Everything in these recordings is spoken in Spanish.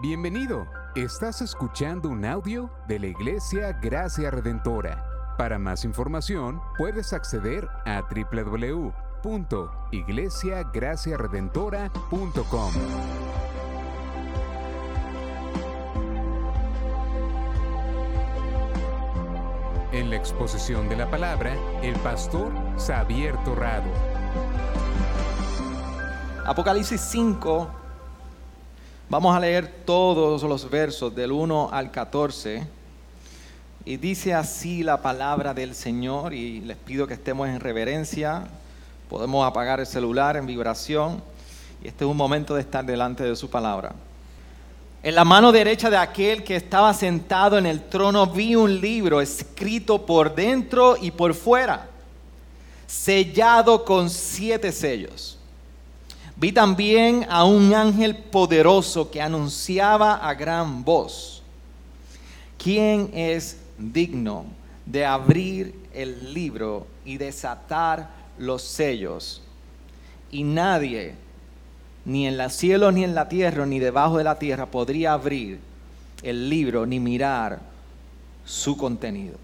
Bienvenido. Estás escuchando un audio de la Iglesia Gracia Redentora. Para más información, puedes acceder a www.iglesiagraciaredentora.com. En la exposición de la palabra, el pastor Xavier Torrado. Apocalipsis 5, vamos a leer todos los versos del 1 al 14. Y dice así la palabra del Señor y les pido que estemos en reverencia. Podemos apagar el celular en vibración y este es un momento de estar delante de su palabra. En la mano derecha de aquel que estaba sentado en el trono vi un libro escrito por dentro y por fuera, sellado con siete sellos. Vi también a un ángel poderoso que anunciaba a gran voz, ¿quién es digno de abrir el libro y desatar los sellos? Y nadie ni en el cielo, ni en la tierra, ni debajo de la tierra podría abrir el libro ni mirar su contenido.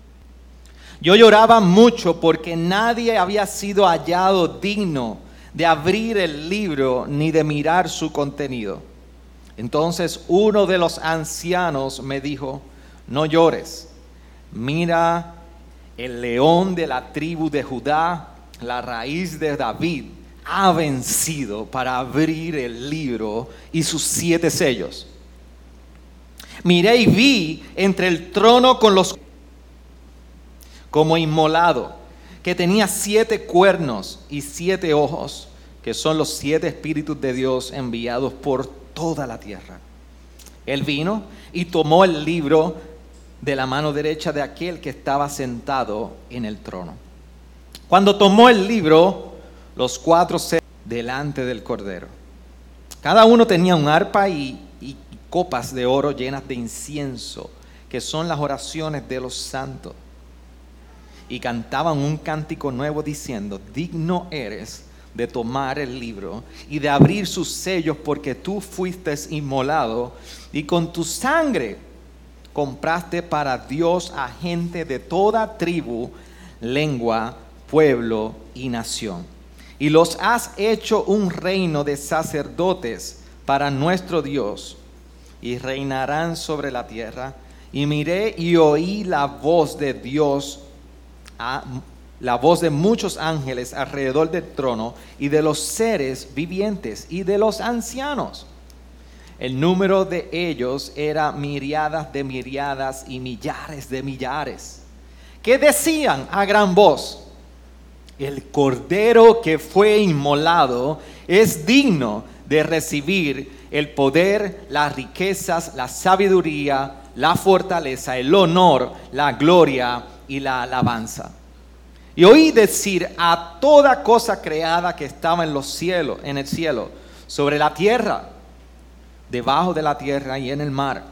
Yo lloraba mucho porque nadie había sido hallado digno de abrir el libro ni de mirar su contenido. Entonces uno de los ancianos me dijo, no llores, mira el león de la tribu de Judá, la raíz de David ha vencido para abrir el libro y sus siete sellos. Miré y vi entre el trono con los como inmolado, que tenía siete cuernos y siete ojos, que son los siete espíritus de Dios enviados por toda la tierra. Él vino y tomó el libro de la mano derecha de aquel que estaba sentado en el trono. Cuando tomó el libro, los cuatro seres delante del Cordero. Cada uno tenía un arpa y, y copas de oro llenas de incienso, que son las oraciones de los santos. Y cantaban un cántico nuevo diciendo, digno eres de tomar el libro y de abrir sus sellos porque tú fuiste inmolado y con tu sangre compraste para Dios a gente de toda tribu, lengua, pueblo y nación y los has hecho un reino de sacerdotes para nuestro Dios, y reinarán sobre la tierra. Y miré y oí la voz de Dios, la voz de muchos ángeles alrededor del trono, y de los seres vivientes, y de los ancianos. El número de ellos era miriadas de miriadas y millares de millares, que decían a gran voz, el cordero que fue inmolado es digno de recibir el poder, las riquezas, la sabiduría, la fortaleza, el honor, la gloria y la alabanza. Y oí decir a toda cosa creada que estaba en los cielos, en el cielo, sobre la tierra, debajo de la tierra y en el mar,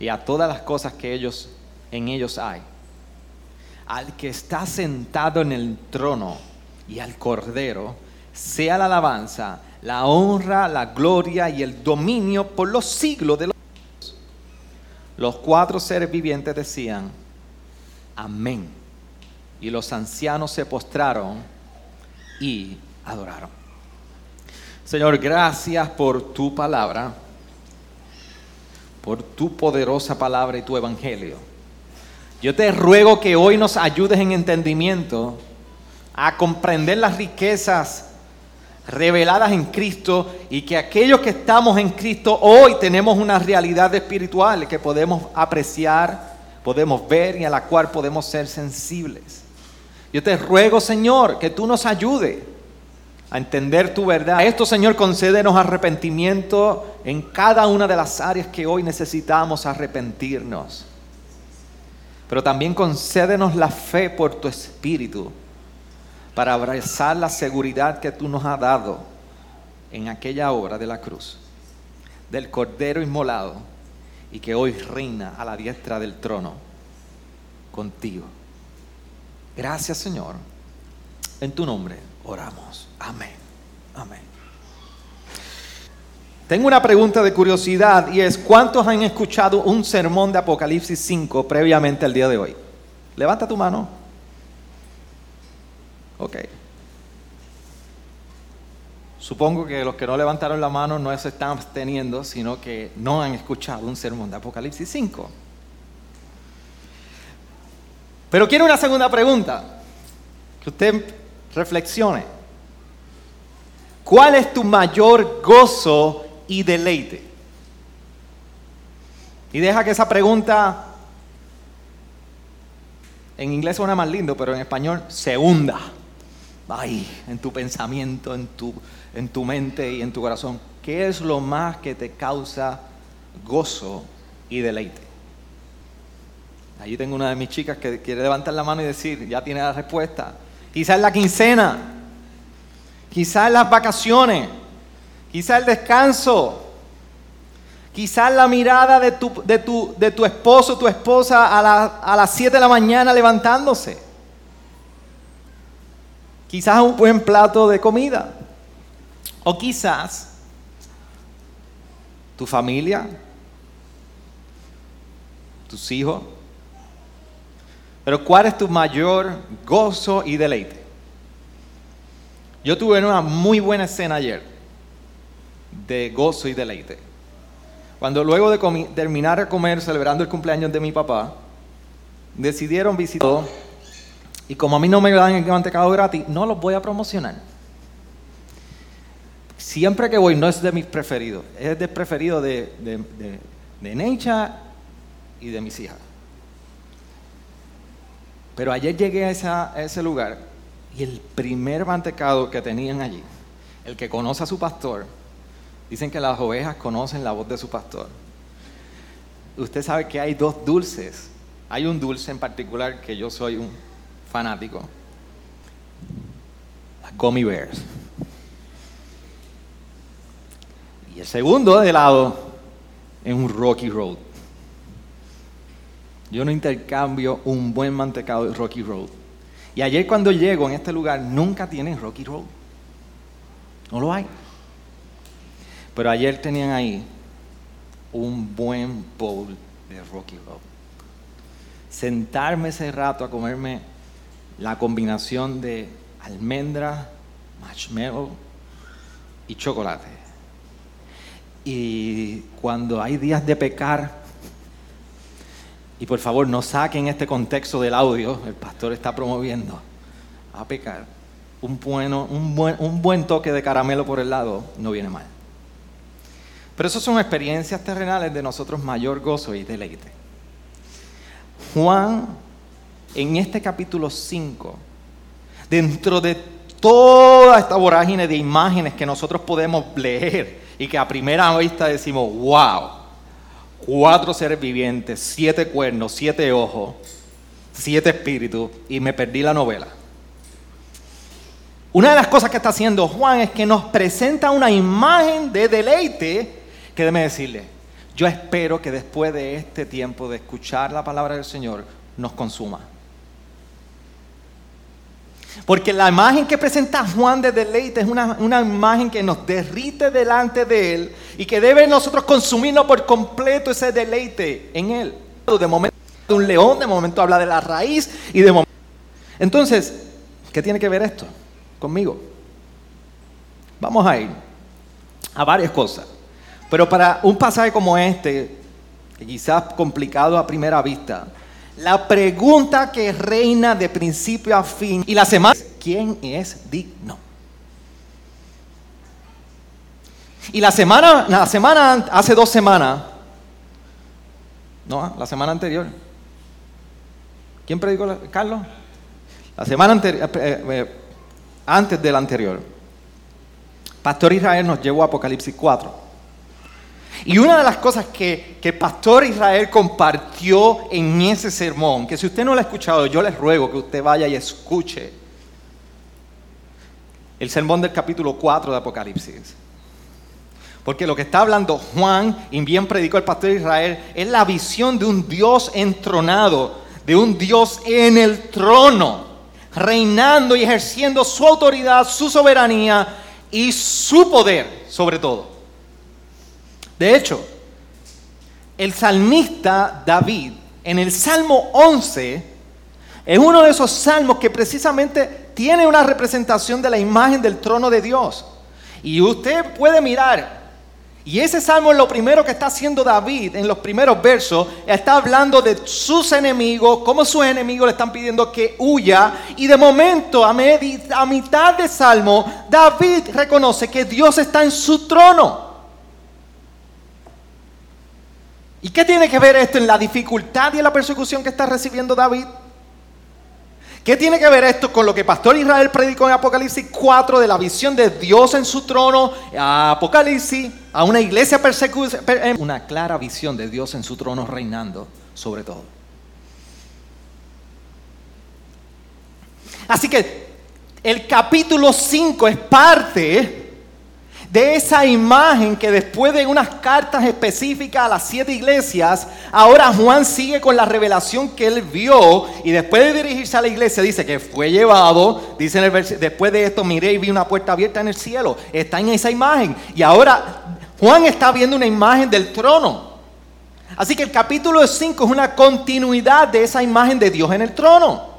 y a todas las cosas que ellos en ellos hay al que está sentado en el trono y al Cordero, sea la alabanza, la honra, la gloria y el dominio por los siglos de los. Los cuatro seres vivientes decían, amén. Y los ancianos se postraron y adoraron. Señor, gracias por tu palabra, por tu poderosa palabra y tu evangelio. Yo te ruego que hoy nos ayudes en entendimiento a comprender las riquezas reveladas en Cristo y que aquellos que estamos en Cristo hoy tenemos una realidad espiritual que podemos apreciar, podemos ver y a la cual podemos ser sensibles. Yo te ruego, Señor, que tú nos ayudes a entender tu verdad. Esto, Señor, concédenos arrepentimiento en cada una de las áreas que hoy necesitamos arrepentirnos pero también concédenos la fe por tu Espíritu para abrazar la seguridad que tú nos has dado en aquella obra de la cruz, del Cordero inmolado y que hoy reina a la diestra del trono contigo. Gracias Señor. En tu nombre oramos. Amén. Amén. Tengo una pregunta de curiosidad y es, ¿cuántos han escuchado un sermón de Apocalipsis 5 previamente al día de hoy? Levanta tu mano. Ok. Supongo que los que no levantaron la mano no se están absteniendo, sino que no han escuchado un sermón de Apocalipsis 5. Pero quiero una segunda pregunta, que usted reflexione. ¿Cuál es tu mayor gozo y deleite? Y deja que esa pregunta, en inglés suena más lindo, pero en español se hunda. Ay, en tu pensamiento, en tu, en tu mente y en tu corazón. ¿Qué es lo más que te causa gozo y deleite? Allí tengo una de mis chicas que quiere levantar la mano y decir, ya tiene la respuesta. Quizás la quincena, quizás las vacaciones, quizás el descanso, quizás la mirada de tu, de tu, de tu esposo, tu esposa a, a las 7 de la mañana levantándose. Quizás un buen plato de comida. O quizás tu familia, tus hijos. Pero ¿cuál es tu mayor gozo y deleite? Yo tuve una muy buena escena ayer de gozo y deleite. Cuando luego de terminar de comer celebrando el cumpleaños de mi papá, decidieron visitar y como a mí no me dan el mantecado gratis, no los voy a promocionar. Siempre que voy, no es de mis preferidos, es de preferido de, de, Necha y de mis hijas. Pero ayer llegué a, a ese lugar y el primer mantecado que tenían allí, el que conoce a su pastor, dicen que las ovejas conocen la voz de su pastor. Usted sabe que hay dos dulces. Hay un dulce en particular que yo soy un fanático. Las Gummy Bears. Y el segundo de lado es un Rocky Road. Yo no intercambio un buen mantecado de Rocky Road. Y ayer cuando llego en este lugar nunca tienen Rocky Road. No lo hay. Pero ayer tenían ahí un buen bowl de Rocky Road. Sentarme ese rato a comerme la combinación de almendra, marshmallow y chocolate. Y cuando hay días de pecar, y por favor no saquen este contexto del audio, el pastor está promoviendo a pecar, un, bueno, un, buen, un buen toque de caramelo por el lado no viene mal. Pero eso son experiencias terrenales de nosotros mayor gozo y deleite. Juan en este capítulo 5, dentro de toda esta vorágine de imágenes que nosotros podemos leer y que a primera vista decimos, wow, cuatro seres vivientes, siete cuernos, siete ojos, siete espíritus, y me perdí la novela. Una de las cosas que está haciendo Juan es que nos presenta una imagen de deleite que déme decirle, yo espero que después de este tiempo de escuchar la palabra del Señor nos consuma. Porque la imagen que presenta Juan de deleite es una, imagen que nos derrite delante de Él y que debe nosotros consumirnos por completo ese deleite en Él. De momento de un león, de momento habla de la raíz y de momento... Entonces, ¿qué tiene que ver esto conmigo? Vamos a ir a varias cosas. Pero para un pasaje como este, quizás complicado a primera vista, la pregunta que reina de principio a fin y la semana ¿quién es digno? Y la semana, la semana, hace dos semanas, no, la semana anterior, ¿quién predicó, Carlos? La semana anterior, eh, eh, antes de la anterior, Pastor Israel nos llevó a Apocalipsis 4. Y una de las cosas que, que Pastor Israel compartió en ese sermón, que si usted no lo ha escuchado, yo les ruego que usted vaya y escuche el sermón del capítulo 4 de Apocalipsis. Porque lo que está hablando Juan, y bien predicó el pastor Israel, es la visión de un Dios entronado, de un Dios en el trono, reinando y ejerciendo su autoridad, su soberanía y su poder sobre todo. De hecho, el salmista David, en el Salmo 11, es uno de esos salmos que precisamente tiene una representación de la imagen del trono de Dios. Y usted puede mirar, y ese salmo es lo primero que está haciendo David en los primeros versos, está hablando de sus enemigos, cómo sus enemigos le están pidiendo que huya, y de momento, a, a mitad del salmo, David reconoce que Dios está en su trono. ¿Y qué tiene que ver esto en la dificultad y en la persecución que está recibiendo David? ¿Qué tiene que ver esto con lo que Pastor Israel predicó en Apocalipsis 4 de la visión de Dios en su trono? Apocalipsis, a una iglesia persecución, una clara visión de Dios en su trono reinando sobre todo. Así que el capítulo 5 es parte de esa imagen que después de unas cartas específicas a las siete iglesias, ahora Juan sigue con la revelación que él vio y después de dirigirse a la iglesia dice que fue llevado, dice en el después de esto miré y vi una puerta abierta en el cielo, está en esa imagen y ahora Juan está viendo una imagen del trono. Así que el capítulo 5 es una continuidad de esa imagen de Dios en el trono.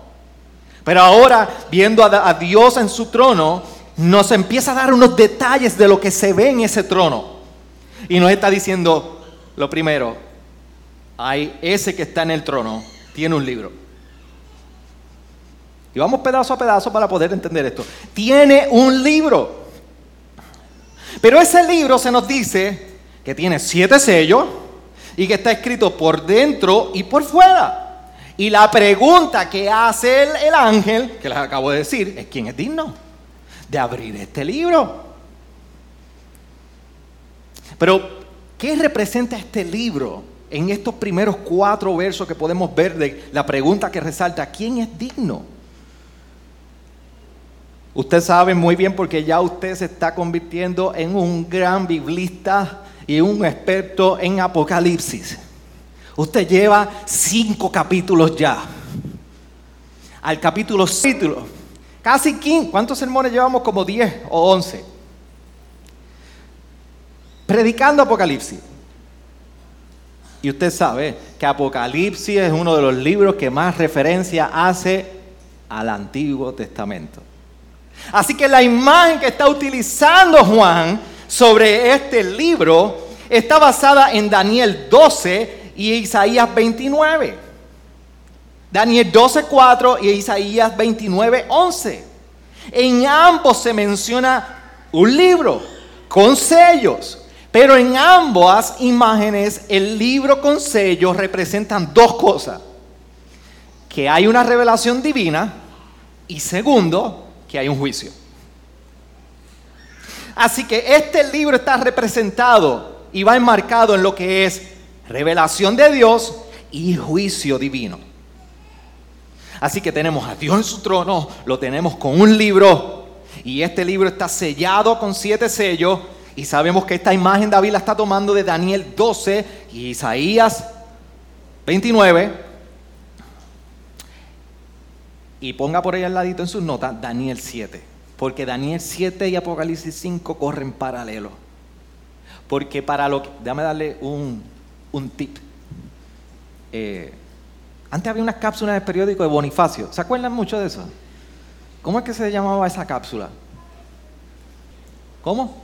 Pero ahora, viendo a Dios en su trono, nos empieza a dar unos detalles de lo que se ve en ese trono. Y nos está diciendo, lo primero, hay ese que está en el trono, tiene un libro. Y vamos pedazo a pedazo para poder entender esto. Tiene un libro. Pero ese libro se nos dice que tiene siete sellos y que está escrito por dentro y por fuera. Y la pregunta que hace el, el ángel, que les acabo de decir, es quién es digno de abrir este libro. Pero, ¿qué representa este libro en estos primeros cuatro versos que podemos ver de la pregunta que resalta, ¿quién es digno? Usted sabe muy bien porque ya usted se está convirtiendo en un gran biblista y un experto en Apocalipsis. Usted lleva cinco capítulos ya. Al capítulo título Casi 15. ¿Cuántos sermones llevamos? Como 10 o 11. Predicando Apocalipsis. Y usted sabe que Apocalipsis es uno de los libros que más referencia hace al Antiguo Testamento. Así que la imagen que está utilizando Juan sobre este libro está basada en Daniel 12 y Isaías 29. Daniel 12:4 y Isaías 29:11. En ambos se menciona un libro con sellos, pero en ambas imágenes el libro con sellos representan dos cosas. Que hay una revelación divina y segundo, que hay un juicio. Así que este libro está representado y va enmarcado en lo que es revelación de Dios y juicio divino. Así que tenemos a Dios en su trono, lo tenemos con un libro y este libro está sellado con siete sellos y sabemos que esta imagen David la está tomando de Daniel 12 y Isaías 29. Y ponga por ahí al ladito en sus notas Daniel 7, porque Daniel 7 y Apocalipsis 5 corren paralelo. Porque para lo que, déjame darle un, un tip. Eh, antes había unas cápsulas de periódico de Bonifacio. ¿Se acuerdan mucho de eso? ¿Cómo es que se llamaba esa cápsula? ¿Cómo?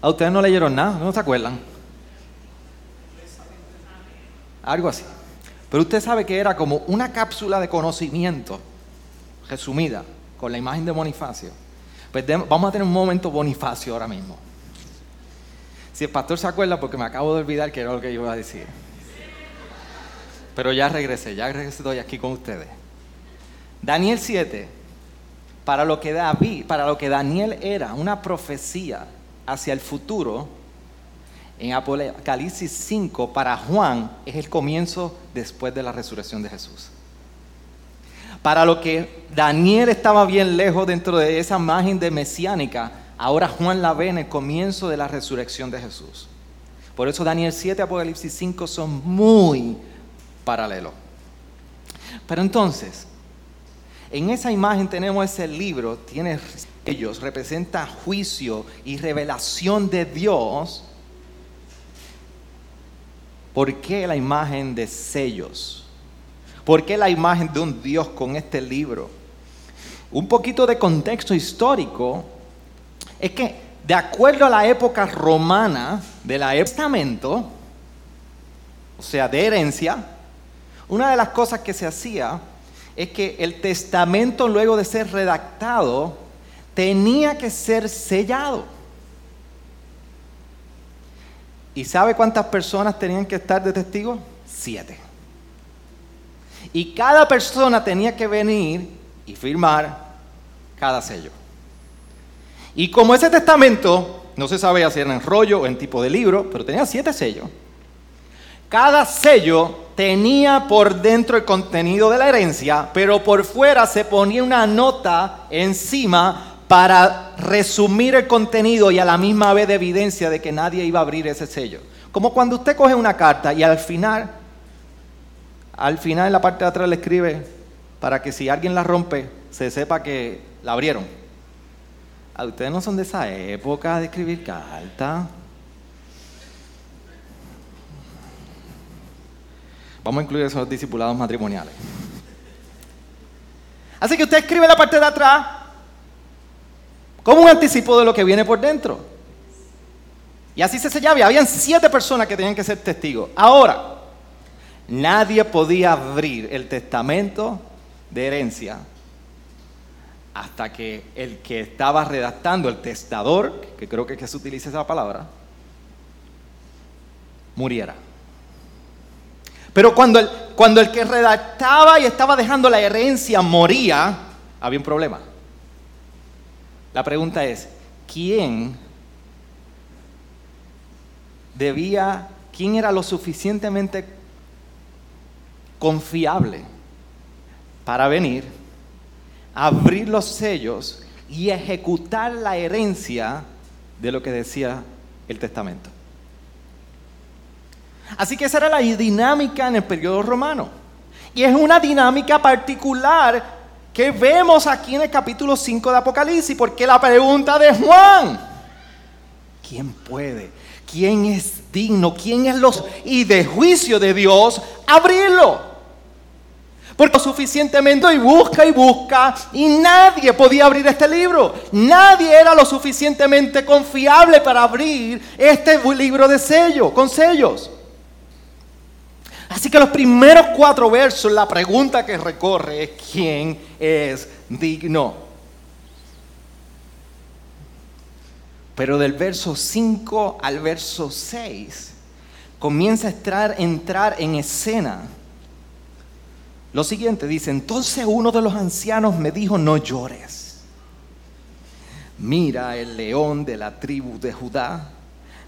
¿A ustedes no leyeron nada? ¿No se acuerdan? Algo así. Pero usted sabe que era como una cápsula de conocimiento resumida con la imagen de Bonifacio. Pues vamos a tener un momento Bonifacio ahora mismo. Si el pastor se acuerda, porque me acabo de olvidar que era lo que yo iba a decir. Pero ya regresé, ya regresé, estoy aquí con ustedes. Daniel 7, para lo que David, para lo que Daniel era una profecía hacia el futuro, en Apocalipsis 5 para Juan es el comienzo después de la resurrección de Jesús. Para lo que Daniel estaba bien lejos dentro de esa imagen de mesiánica, ahora Juan la ve en el comienzo de la resurrección de Jesús. Por eso Daniel 7 y Apocalipsis 5 son muy paralelo. Pero entonces, en esa imagen tenemos ese libro, tiene ellos, representa juicio y revelación de Dios. ¿Por qué la imagen de sellos? ¿Por qué la imagen de un Dios con este libro? Un poquito de contexto histórico es que de acuerdo a la época romana del Testamento, o sea, de herencia, una de las cosas que se hacía es que el testamento luego de ser redactado tenía que ser sellado. ¿Y sabe cuántas personas tenían que estar de testigo? Siete. Y cada persona tenía que venir y firmar cada sello. Y como ese testamento no se sabía si era en rollo o en tipo de libro, pero tenía siete sellos, cada sello tenía por dentro el contenido de la herencia, pero por fuera se ponía una nota encima para resumir el contenido y a la misma vez de evidencia de que nadie iba a abrir ese sello. Como cuando usted coge una carta y al final, al final en la parte de atrás le escribe para que si alguien la rompe, se sepa que la abrieron. ¿A ustedes no son de esa época de escribir cartas? Vamos a incluir esos discipulados matrimoniales. Así que usted escribe la parte de atrás como un anticipo de lo que viene por dentro. Y así se sellaba. Habían siete personas que tenían que ser testigos. Ahora, nadie podía abrir el testamento de herencia hasta que el que estaba redactando, el testador, que creo que, es que se utiliza esa palabra, muriera. Pero cuando el, cuando el que redactaba y estaba dejando la herencia moría, había un problema. La pregunta es, ¿quién debía, quién era lo suficientemente confiable para venir, abrir los sellos y ejecutar la herencia de lo que decía el testamento? Así que esa era la dinámica en el periodo romano. Y es una dinámica particular que vemos aquí en el capítulo 5 de Apocalipsis, porque la pregunta de Juan, ¿quién puede? ¿Quién es digno? ¿Quién es los... y de juicio de Dios, abrirlo? Porque suficientemente y busca y busca y nadie podía abrir este libro. Nadie era lo suficientemente confiable para abrir este libro de sello, con sellos. Así que los primeros cuatro versos, la pregunta que recorre es quién es digno. Pero del verso 5 al verso 6 comienza a entrar, entrar en escena. Lo siguiente dice, entonces uno de los ancianos me dijo, no llores. Mira el león de la tribu de Judá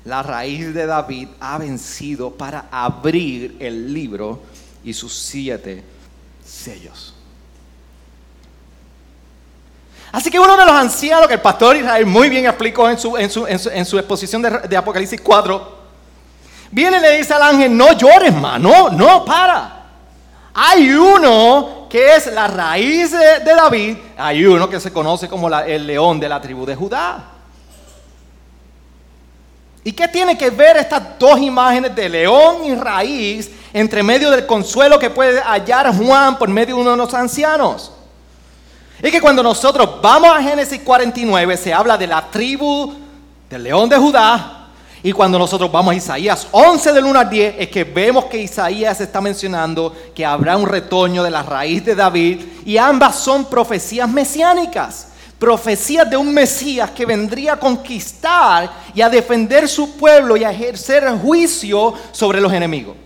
la raíz de David ha vencido para abrir el libro y sus siete sellos. Así que uno de los ancianos que el pastor Israel muy bien explicó en su, exposición de, Apocalipsis 4, viene y le dice al ángel, no llores, mano, no, para. Hay uno que es la raíz de, David, hay uno que se conoce como el león de la tribu de Judá. ¿Y qué tiene que ver estas dos imágenes de león y raíz entre medio del consuelo que puede hallar Juan por medio de uno de los ancianos? Es que cuando nosotros vamos a Génesis 49 se habla de la tribu del león de Judá. Y cuando nosotros vamos a Isaías 11 del 1 al 10 es que vemos que Isaías está mencionando que habrá un retoño de la raíz de David. Y ambas son profecías mesiánicas profecías de un Mesías que vendría a conquistar y a defender su pueblo y a ejercer juicio sobre los enemigos.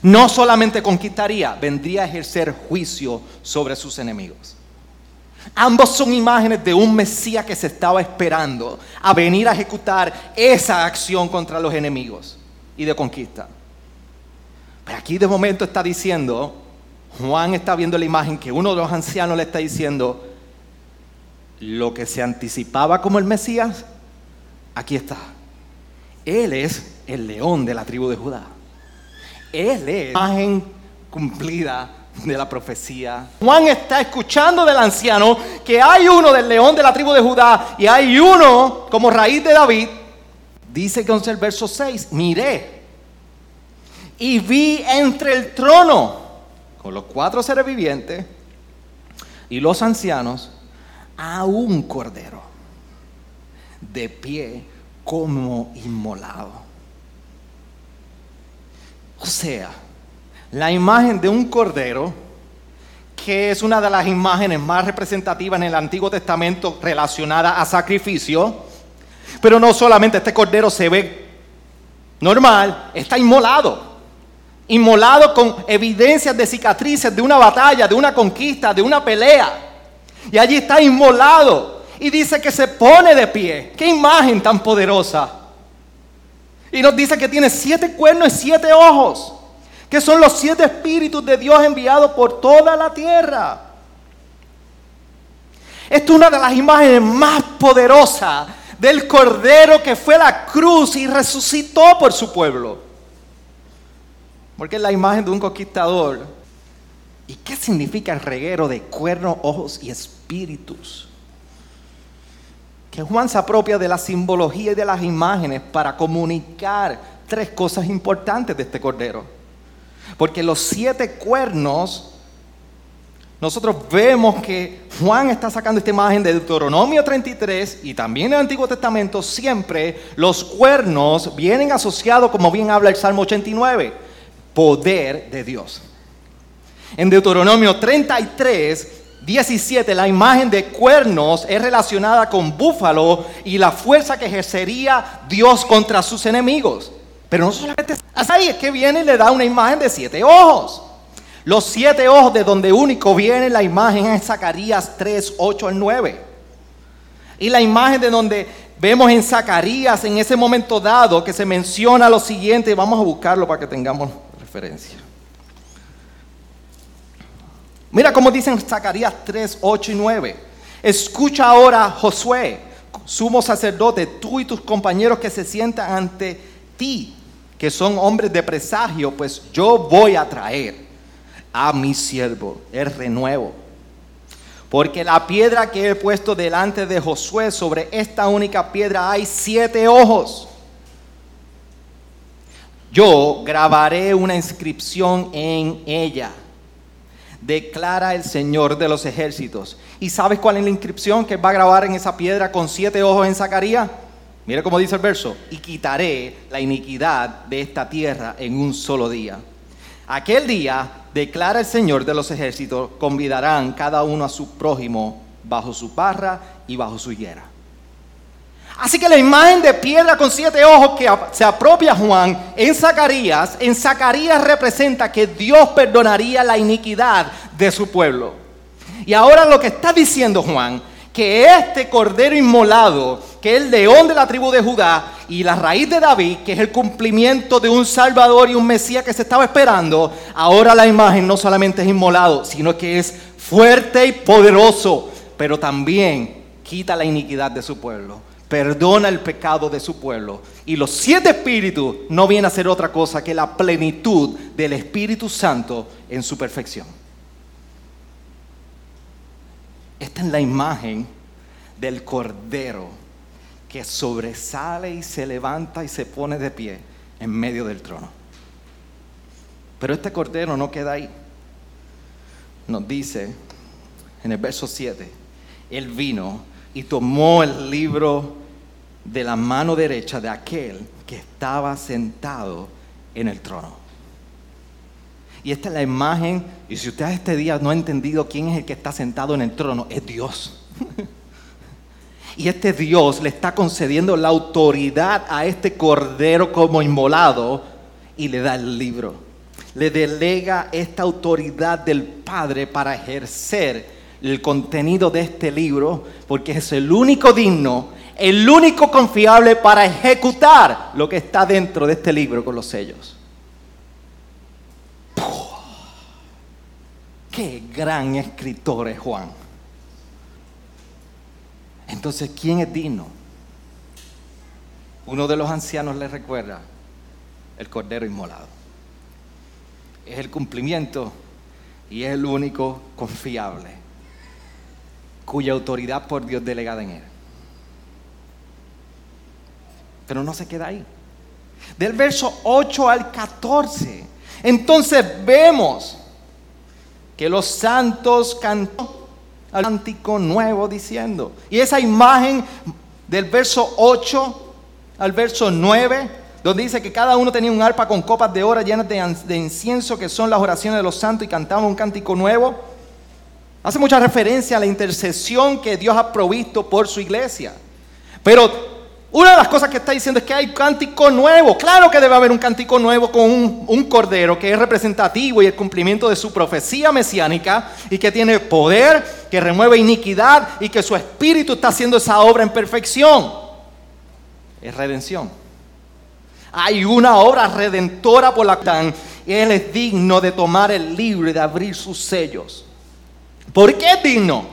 No solamente conquistaría, vendría a ejercer juicio sobre sus enemigos. Ambos son imágenes de un Mesías que se estaba esperando a venir a ejecutar esa acción contra los enemigos y de conquista. Pero aquí de momento está diciendo, Juan está viendo la imagen que uno de los ancianos le está diciendo, lo que se anticipaba como el Mesías, aquí está. Él es el león de la tribu de Judá. Él es la imagen cumplida de la profecía. Juan está escuchando del anciano que hay uno del león de la tribu de Judá y hay uno como raíz de David. Dice que el verso 6, miré. y vi entre el trono, con los cuatro seres vivientes y los ancianos, a un cordero de pie como inmolado. O sea, la imagen de un cordero, que es una de las imágenes más representativas en el Antiguo Testamento relacionada a sacrificio, pero no solamente este cordero se ve normal, está inmolado. Inmolado con evidencias de cicatrices de una batalla, de una conquista, de una pelea. Y allí está inmolado. Y dice que se pone de pie. Qué imagen tan poderosa. Y nos dice que tiene siete cuernos y siete ojos. Que son los siete espíritus de Dios enviados por toda la tierra. Esta es una de las imágenes más poderosas del Cordero que fue a la cruz y resucitó por su pueblo. Porque es la imagen de un conquistador. ¿Y qué significa el reguero de cuernos, ojos y espíritus? Que Juan se apropia de la simbología y de las imágenes para comunicar tres cosas importantes de este cordero. Porque los siete cuernos nosotros vemos que Juan está sacando esta imagen de Deuteronomio 33 y también en el Antiguo Testamento siempre los cuernos vienen asociados, como bien habla el Salmo 89, poder de Dios. En Deuteronomio 33, 17, la imagen de cuernos es relacionada con búfalo y la fuerza que ejercería Dios contra sus enemigos. Pero no solamente ahí, es que viene y le da una imagen de siete ojos. Los siete ojos de donde único viene la imagen es Zacarías 3, 8 al 9. Y la imagen de donde vemos en Zacarías en ese momento dado que se menciona lo siguiente, vamos a buscarlo para que tengamos referencia. Mira cómo dicen Zacarías 3, 8 y 9. Escucha ahora, Josué, sumo sacerdote, tú y tus compañeros que se sientan ante ti, que son hombres de presagio, pues yo voy a traer a mi siervo, el renuevo. Porque la piedra que he puesto delante de Josué, sobre esta única piedra hay siete ojos. Yo grabaré una inscripción en ella. Declara el Señor de los ejércitos. ¿Y sabes cuál es la inscripción que va a grabar en esa piedra con siete ojos en Zacarías? Mira cómo dice el verso. Y quitaré la iniquidad de esta tierra en un solo día. Aquel día declara el Señor de los ejércitos, convidarán cada uno a su prójimo bajo su parra y bajo su higuera. Así que la imagen de piedra con siete ojos que se apropia Juan en Zacarías, en Zacarías representa que Dios perdonaría la iniquidad de su pueblo. Y ahora lo que está diciendo Juan que este cordero inmolado, que es el león de la tribu de Judá y la raíz de David, que es el cumplimiento de un Salvador y un Mesías que se estaba esperando, ahora la imagen no solamente es inmolado, sino que es fuerte y poderoso, pero también quita la iniquidad de su pueblo, perdona el pecado de su pueblo. Y los siete espíritus no vienen a ser otra cosa que la plenitud del Espíritu Santo en su perfección. Esta es la imagen del Cordero que sobresale y se levanta y se pone de pie en medio del trono. Pero este Cordero no queda ahí. Nos dice en el verso 7, Él vino y tomó el libro de la mano derecha de aquel que estaba sentado en el trono. Y esta es la imagen, y si usted este día no ha entendido quién es el que está sentado en el trono, es Dios. y este Dios le está concediendo la autoridad a este cordero como inmolado y le da el libro. Le delega esta autoridad del Padre para ejercer el contenido de este libro, porque es el único digno, el único confiable para ejecutar lo que está dentro de este libro con los sellos. Qué gran escritor es Juan. Entonces, ¿quién es digno? Uno de los ancianos le recuerda el cordero inmolado. Es el cumplimiento y es el único confiable, cuya autoridad por Dios delegada en él. Pero no se queda ahí. Del verso 8 al 14 Entonces vemos que los santos cantan al cántico nuevo diciendo. Y esa imagen del verso 8 al verso 9, donde dice que cada uno tenía un arpa con copas de oro llenas de, incienso, que son las oraciones de los santos, y cantaban un cántico nuevo, hace mucha referencia a la intercesión que Dios ha provisto por su iglesia. Pero una de las cosas que está diciendo es que hay cántico nuevo. Claro que debe haber un cántico nuevo con un, cordero que es representativo y el cumplimiento de su profecía mesiánica y que tiene poder, que remueve iniquidad y que su espíritu está haciendo esa obra en perfección. Es redención. Hay una obra redentora por la que Él es digno de tomar el libro y de abrir sus sellos. ¿Por qué es digno?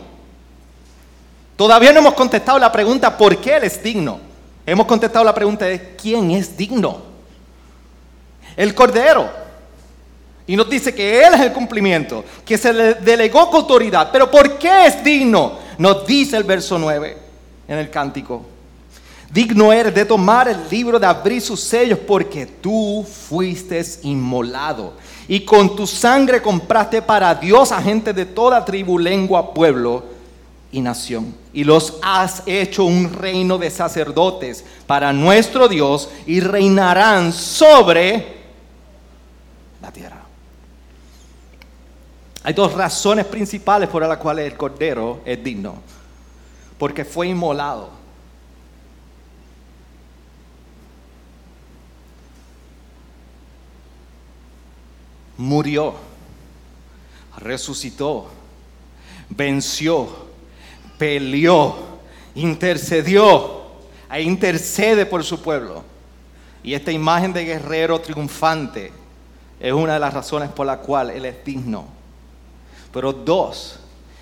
Todavía no hemos contestado la pregunta ¿por qué Él es digno? Hemos contestado la pregunta de quién es digno. El Cordero. Y nos dice que Él es el cumplimiento, que se le delegó con autoridad. Pero ¿por qué es digno? Nos dice el verso 9 en el cántico. Digno eres de tomar el libro, de abrir sus sellos, porque tú fuiste inmolado. Y con tu sangre compraste para Dios a gente de toda tribu, lengua, pueblo y nación. Y los has hecho un reino de sacerdotes para nuestro Dios y reinarán sobre la tierra. Hay dos razones principales por las cuales el Cordero es digno. Porque fue inmolado. Murió. Resucitó. Venció peleó, intercedió, e intercede por su pueblo. Y esta imagen de guerrero triunfante es una de las razones por la cual Él es digno. Pero dos,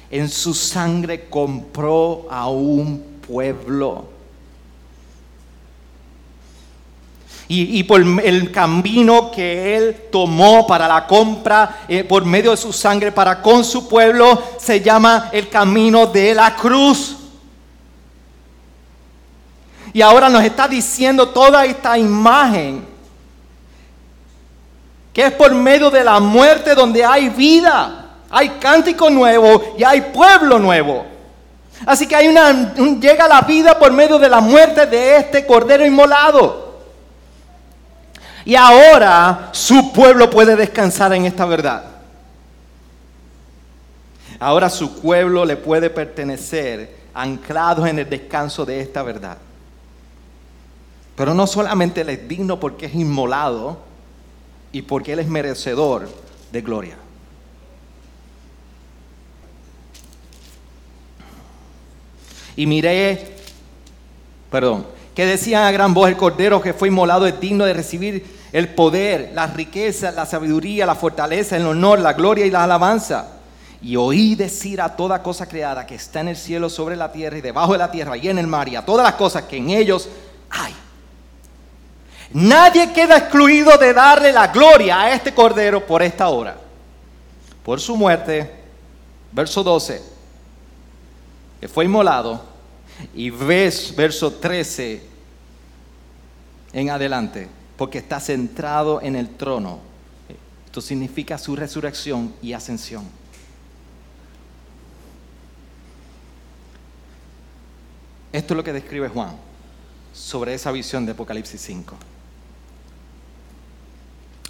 en su sangre compró a un pueblo. Y, por el camino que Él tomó para la compra eh, por medio de su sangre para con su pueblo se llama el camino de la cruz. Y ahora nos está diciendo toda esta imagen que es por medio de la muerte donde hay vida, hay cántico nuevo y hay pueblo nuevo. Así que hay una, llega la vida por medio de la muerte de este cordero inmolado. Y ahora su pueblo puede descansar en esta verdad. Ahora su pueblo le puede pertenecer anclado en el descanso de esta verdad. Pero no solamente Él es digno porque es inmolado y porque Él es merecedor de gloria. Y miré, perdón, que decía a gran voz el cordero que fue inmolado es digno de recibir el poder, la riqueza, la sabiduría, la fortaleza, el honor, la gloria y la alabanza. Y oí decir a toda cosa creada que está en el cielo, sobre la tierra y debajo de la tierra y en el mar y a todas las cosas que en ellos hay. Nadie queda excluido de darle la gloria a este cordero por esta hora. Por su muerte, verso 12, que fue inmolado, y ves verso 13 en adelante porque está centrado en el trono. Esto significa su resurrección y ascensión. Esto es lo que describe Juan sobre esa visión de Apocalipsis 5.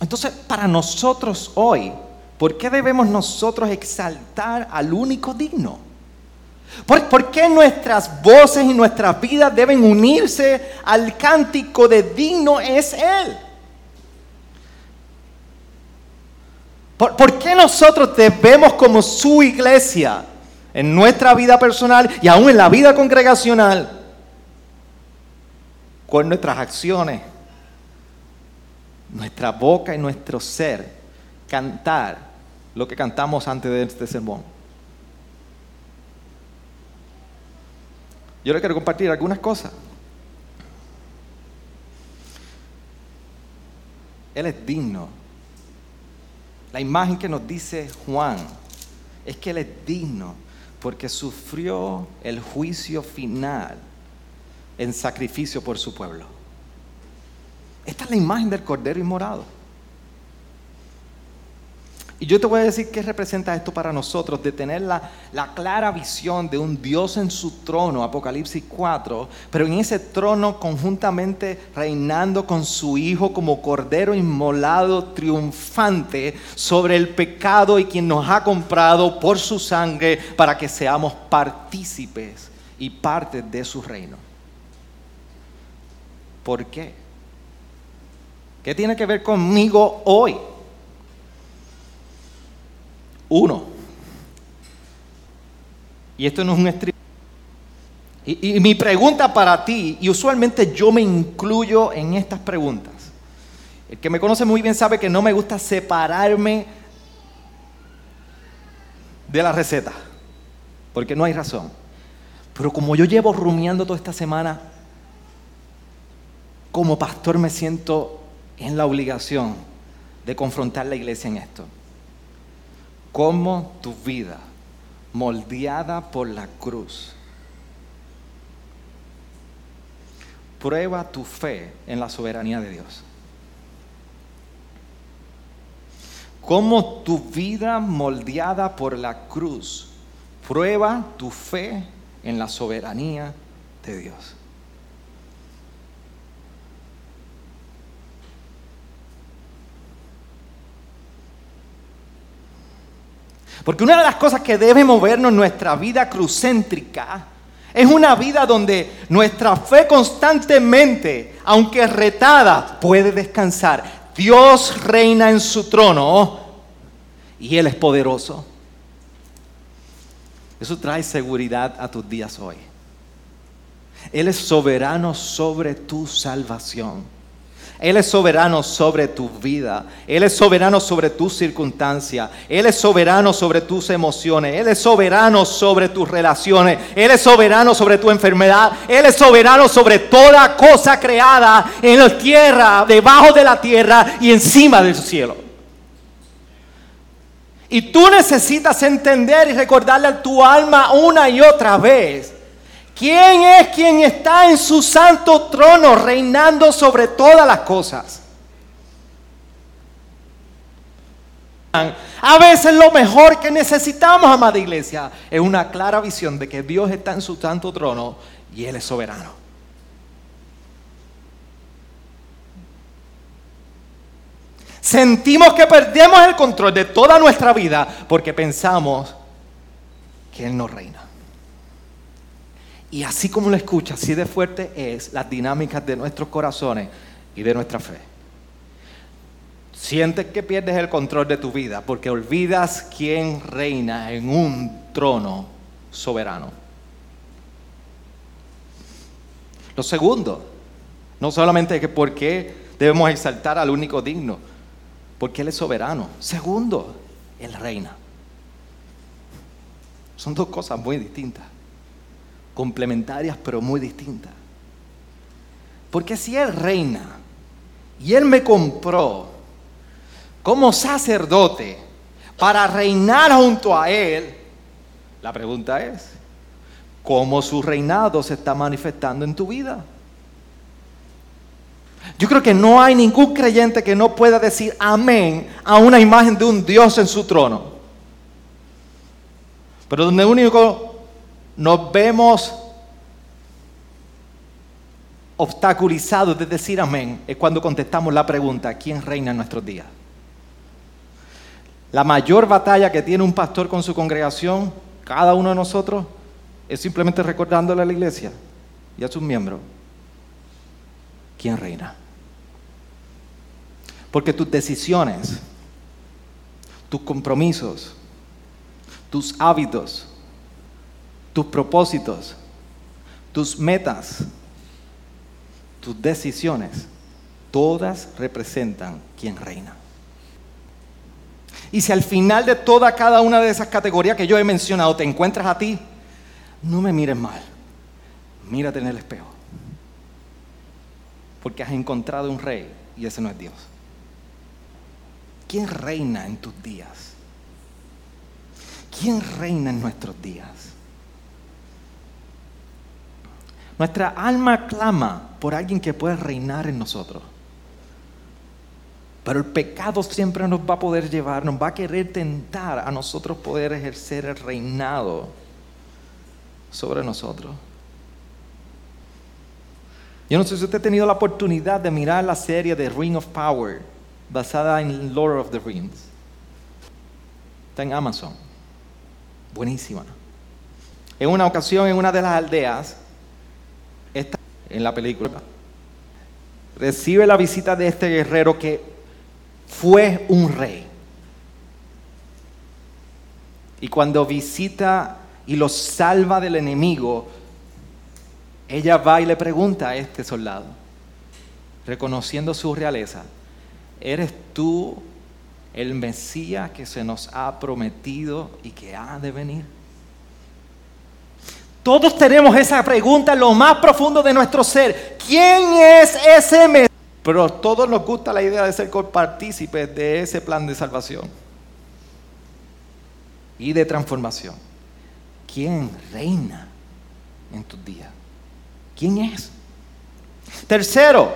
Entonces, para nosotros hoy, ¿por qué debemos nosotros exaltar al único digno? ¿Por, qué nuestras voces y nuestras vidas deben unirse al cántico de digno es Él? ¿Por, ¿Por, qué nosotros debemos como su iglesia en nuestra vida personal y aún en la vida congregacional con nuestras acciones, nuestra boca y nuestro ser cantar lo que cantamos antes de este sermón? Yo le quiero compartir algunas cosas. Él es digno. La imagen que nos dice Juan es que Él es digno porque sufrió el juicio final en sacrificio por su pueblo. Esta es la imagen del Cordero Inmorado. Y yo te voy a decir qué representa esto para nosotros, de tener la, la, clara visión de un Dios en su trono, Apocalipsis 4, pero en ese trono conjuntamente reinando con su Hijo como Cordero inmolado, triunfante sobre el pecado y quien nos ha comprado por su sangre para que seamos partícipes y parte de su reino. ¿Por qué? ¿Qué tiene que ver conmigo hoy? Uno. Y esto no es un estribo. Y, y, mi pregunta para ti, y usualmente yo me incluyo en estas preguntas. El que me conoce muy bien sabe que no me gusta separarme de la receta, porque no hay razón. Pero como yo llevo rumiando toda esta semana, como pastor me siento en la obligación de confrontar la iglesia en esto cómo tu vida, moldeada por la cruz, prueba tu fe en la soberanía de Dios. Cómo tu vida moldeada por la cruz prueba tu fe en la soberanía de Dios. Porque una de las cosas que debe movernos en nuestra vida crucéntrica es una vida donde nuestra fe constantemente, aunque retada, puede descansar. Dios reina en su trono y Él es poderoso. Eso trae seguridad a tus días hoy. Él es soberano sobre tu salvación. Él es soberano sobre tu vida. Él es soberano sobre tus circunstancias. Él es soberano sobre tus emociones. Él es soberano sobre tus relaciones. Él es soberano sobre tu enfermedad. Él es soberano sobre toda cosa creada en la tierra, debajo de la tierra y encima del cielo. Y tú necesitas entender y recordarle a tu alma una y otra vez ¿Quién es quien está en su santo trono reinando sobre todas las cosas? A veces lo mejor que necesitamos, amada iglesia, es una clara visión de que Dios está en su santo trono y Él es soberano. Sentimos que perdemos el control de toda nuestra vida porque pensamos que Él no reina. Y así como lo escucha, así de fuerte es las dinámicas de nuestros corazones y de nuestra fe. Sientes que pierdes el control de tu vida porque olvidas quién reina en un trono soberano. Lo segundo, no solamente que por qué debemos exaltar al único digno, porque Él es soberano. Segundo, Él reina. Son dos cosas muy distintas complementarias pero muy distintas. Porque si Él reina y Él me compró como sacerdote para reinar junto a Él, la pregunta es, ¿cómo su reinado se está manifestando en tu vida? Yo creo que no hay ningún creyente que no pueda decir amén a una imagen de un Dios en su trono. Pero donde único nos vemos obstaculizados de decir amén es cuando contestamos la pregunta, ¿quién reina en nuestros días? La mayor batalla que tiene un pastor con su congregación, cada uno de nosotros, es simplemente recordándole a la iglesia y a sus miembros, ¿quién reina? Porque tus decisiones, tus compromisos, tus hábitos, tus propósitos, tus metas, tus decisiones, todas representan quien reina. Y si al final de toda cada una de esas categorías que yo he mencionado te encuentras a ti, no me mires mal, mírate en el espejo. Porque has encontrado un rey y ese no es Dios. ¿Quién reina en tus días? ¿Quién reina en nuestros días? Nuestra alma clama por alguien que pueda reinar en nosotros. Pero el pecado siempre nos va a poder llevar, nos va a querer tentar a nosotros poder ejercer el reinado sobre nosotros. Yo no sé si usted ha tenido la oportunidad de mirar la serie de Ring of Power, basada en Lord of the Rings. Está en Amazon. Buenísima. En una ocasión, en una de las aldeas, en la película, recibe la visita de este guerrero que fue un rey. Y cuando visita y lo salva del enemigo, ella va y le pregunta a este soldado, reconociendo su realeza, ¿eres tú el Mesías que se nos ha prometido y que ha de venir? Todos tenemos esa pregunta en lo más profundo de nuestro ser. ¿Quién es ese Mesías? Pero a todos nos gusta la idea de ser partícipes de ese plan de salvación y de transformación. ¿Quién reina en tus días? ¿Quién es? Tercero,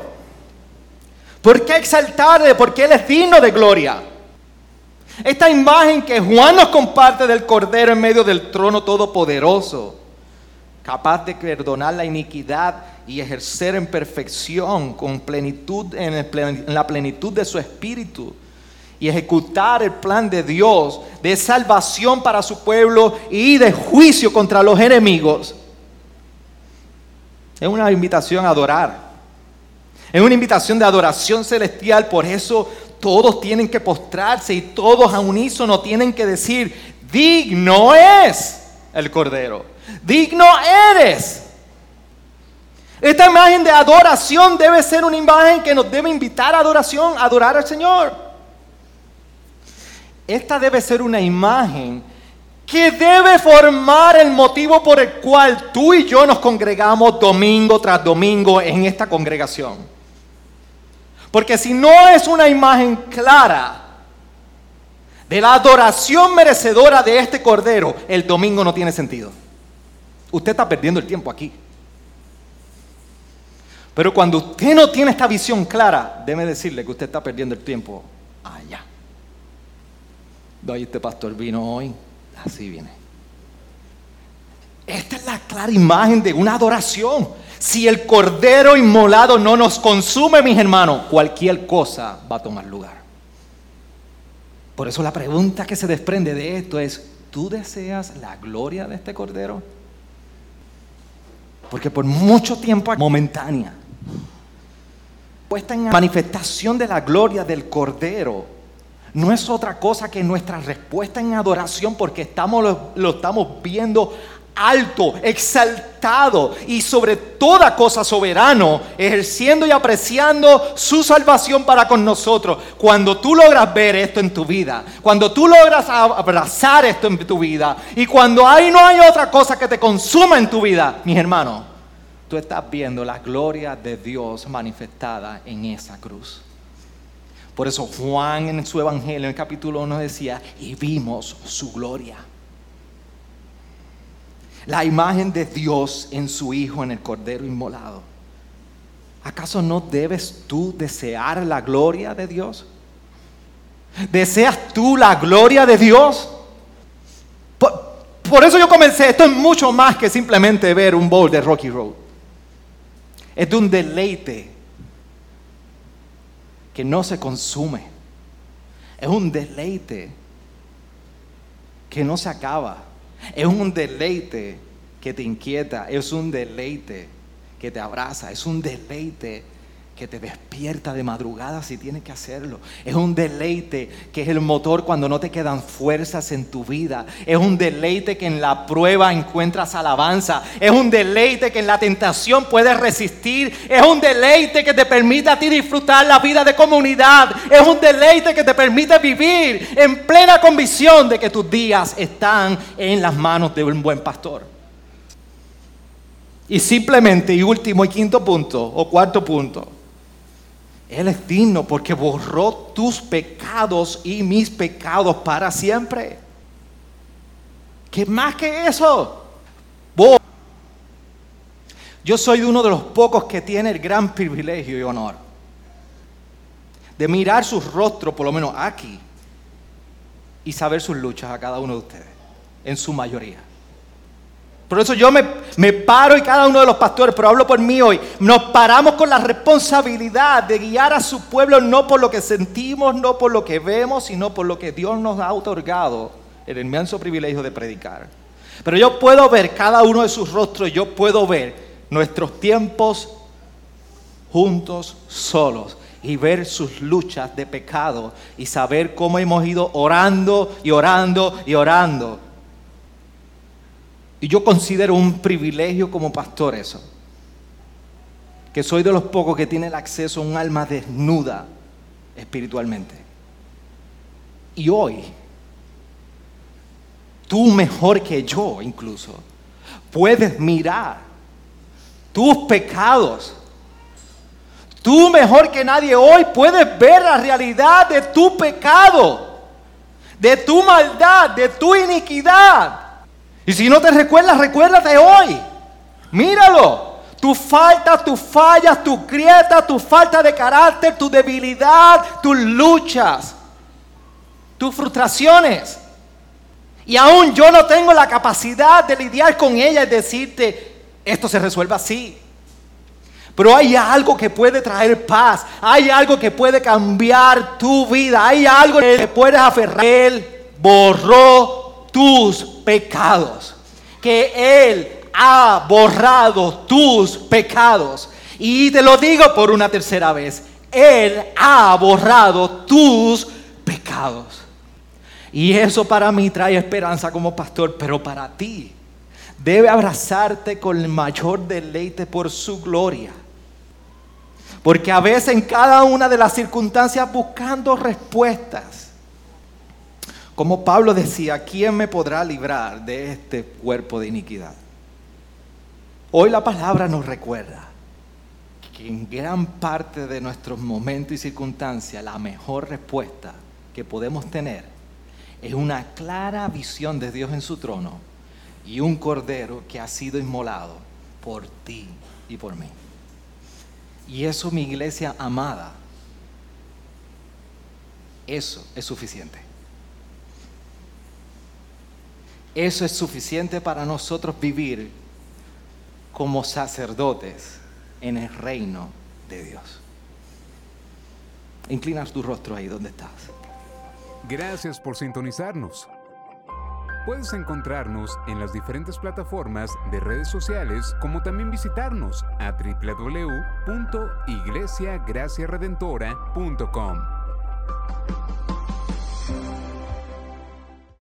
¿por qué exaltarle? Porque Él es digno de gloria. Esta imagen que Juan nos comparte del Cordero en medio del trono todopoderoso, capaz de perdonar la iniquidad y ejercer en perfección, con plenitud, en, la plenitud de su espíritu, y ejecutar el plan de Dios de salvación para su pueblo y de juicio contra los enemigos es una invitación a adorar. Es una invitación de adoración celestial. Por eso todos tienen que postrarse y todos a unísono tienen que decir, digno es el Cordero. Digno eres. Esta imagen de adoración debe ser una imagen que nos debe invitar a adoración, a adorar al Señor. Esta debe ser una imagen que debe formar el motivo por el cual tú y yo nos congregamos domingo tras domingo en esta congregación. Porque si no es una imagen clara de la adoración merecedora de este Cordero, el domingo no tiene sentido. Usted está perdiendo el tiempo aquí. Pero cuando usted no tiene esta visión clara, déme decirle que usted está perdiendo el tiempo allá. Doy este pastor vino hoy Así viene. Esta es la clara imagen de una adoración. Si el cordero inmolado no nos consume, mis hermanos, cualquier cosa va a tomar lugar. Por eso la pregunta que se desprende de esto es, ¿tú deseas la gloria de este cordero? Porque por mucho tiempo momentánea, puesta en manifestación de la gloria del cordero, no es otra cosa que nuestra respuesta en adoración porque estamos, lo, lo estamos viendo alto, exaltado y sobre toda cosa soberano, ejerciendo y apreciando su salvación para con nosotros. Cuando tú logras ver esto en tu vida, cuando tú logras abrazar esto en tu vida y cuando ahí no hay otra cosa que te consuma en tu vida, mis hermanos, tú estás viendo la gloria de Dios manifestada en esa cruz. Por eso Juan en su evangelio, en el capítulo 1 decía, y vimos su gloria. La imagen de Dios en su Hijo, en el Cordero inmolado. ¿Acaso no debes tú desear la gloria de Dios? ¿Deseas tú la gloria de Dios? Por, eso yo comencé, esto es mucho más que simplemente ver un bowl de Rocky Road. Es de un deleite que no se consume. Es un deleite que no se acaba. Es un deleite que te inquieta. Es un deleite que te abraza. Es un deleite que te despierta de madrugada si tienes que hacerlo. Es un deleite que es el motor cuando no te quedan fuerzas en tu vida. Es un deleite que en la prueba encuentras alabanza. Es un deleite que en la tentación puedes resistir. Es un deleite que te permite a ti disfrutar la vida de comunidad. Es un deleite que te permite vivir en plena convicción de que tus días están en las manos de un buen pastor. Y simplemente, y último y quinto punto, o cuarto punto, él es digno porque borró tus pecados y mis pecados para siempre. ¿Qué más que eso? Yo soy uno de los pocos que tiene el gran privilegio y honor de mirar sus rostros, por lo menos aquí, y saber sus luchas a cada uno de ustedes, en su mayoría. Por eso yo me, me, paro y cada uno de los pastores, pero hablo por mí hoy, nos paramos con la responsabilidad de guiar a su pueblo no por lo que sentimos, no por lo que vemos, sino por lo que Dios nos ha otorgado el inmenso privilegio de predicar. Pero yo puedo ver cada uno de sus rostros, yo puedo ver nuestros tiempos juntos, solos, y ver sus luchas de pecado y saber cómo hemos ido orando y orando y orando. Y yo considero un privilegio como pastor eso. Que soy de los pocos que tiene el acceso a un alma desnuda espiritualmente. Y hoy, tú mejor que yo incluso, puedes mirar tus pecados Tú mejor que nadie hoy puedes ver la realidad de tu pecado, de tu maldad, de tu iniquidad. Y si no te recuerdas, recuérdate hoy. Míralo. Tu falta, tus fallas, tu grieta, tu falta de carácter, tu debilidad, tus luchas, tus frustraciones. Y aún yo no tengo la capacidad de lidiar con ella y decirte, esto se resuelve así. Pero hay algo que puede traer paz. Hay algo que puede cambiar tu vida. Hay algo que puedes aferrar. Él borró tus pecados. Que Él ha borrado tus pecados. Y te lo digo por una tercera vez. Él ha borrado tus pecados. Y eso para mí trae esperanza como pastor, pero para ti debe abrazarte con el mayor deleite por su gloria. Porque a veces en cada una de las circunstancias buscando respuestas. Como Pablo decía, ¿quién me podrá librar de este cuerpo de iniquidad? Hoy la palabra nos recuerda que en gran parte de nuestros momentos y circunstancias la mejor respuesta que podemos tener es una clara visión de Dios en su trono y un cordero que ha sido inmolado por ti y por mí. Y eso, mi iglesia amada, eso es suficiente. Eso es suficiente para nosotros vivir como sacerdotes en el reino de Dios. Inclinas tu rostro ahí donde estás. Gracias por sintonizarnos. Puedes encontrarnos en las diferentes plataformas de redes sociales, como también visitarnos a www.iglesiagraciaredentora.com.